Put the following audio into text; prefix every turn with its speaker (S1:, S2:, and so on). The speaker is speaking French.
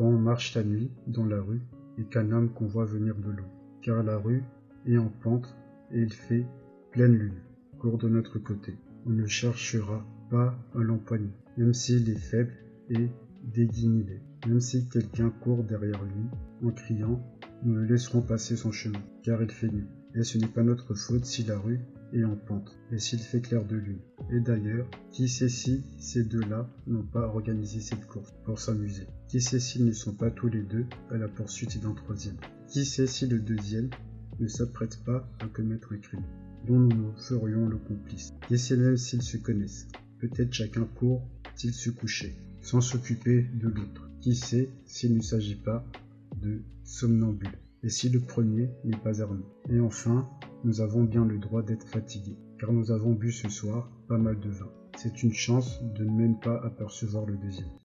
S1: marche la nuit dans la rue et qu'un homme qu'on voit venir de l'eau, car la rue est en pente et il fait pleine lune. Cours de notre côté. On ne cherchera pas à l'empoigner, même s'il est faible et déguignolé. Même si quelqu'un court derrière lui en criant, nous le laisserons passer son chemin, car il fait nuit. Et ce n'est pas notre faute si la rue est en pente, et s'il fait clair de lune. Et d'ailleurs, qui sait si ces deux-là n'ont pas organisé cette course pour s'amuser? Qui sait s'ils ne sont pas tous les deux à la poursuite d'un troisième? Qui sait si le deuxième ne s'apprête pas à commettre un crime? Dont nous nous ferions le complice? Qui sait même s'ils se connaissent? Peut-être chacun court-il se coucher, sans s'occuper de l'autre. Qui sait s'il ne s'agit pas de somnambule et si le premier n'est pas armé? Et enfin, nous avons bien le droit d'être fatigués, car nous avons bu ce soir pas mal de vin. C'est une chance de ne même pas apercevoir le deuxième.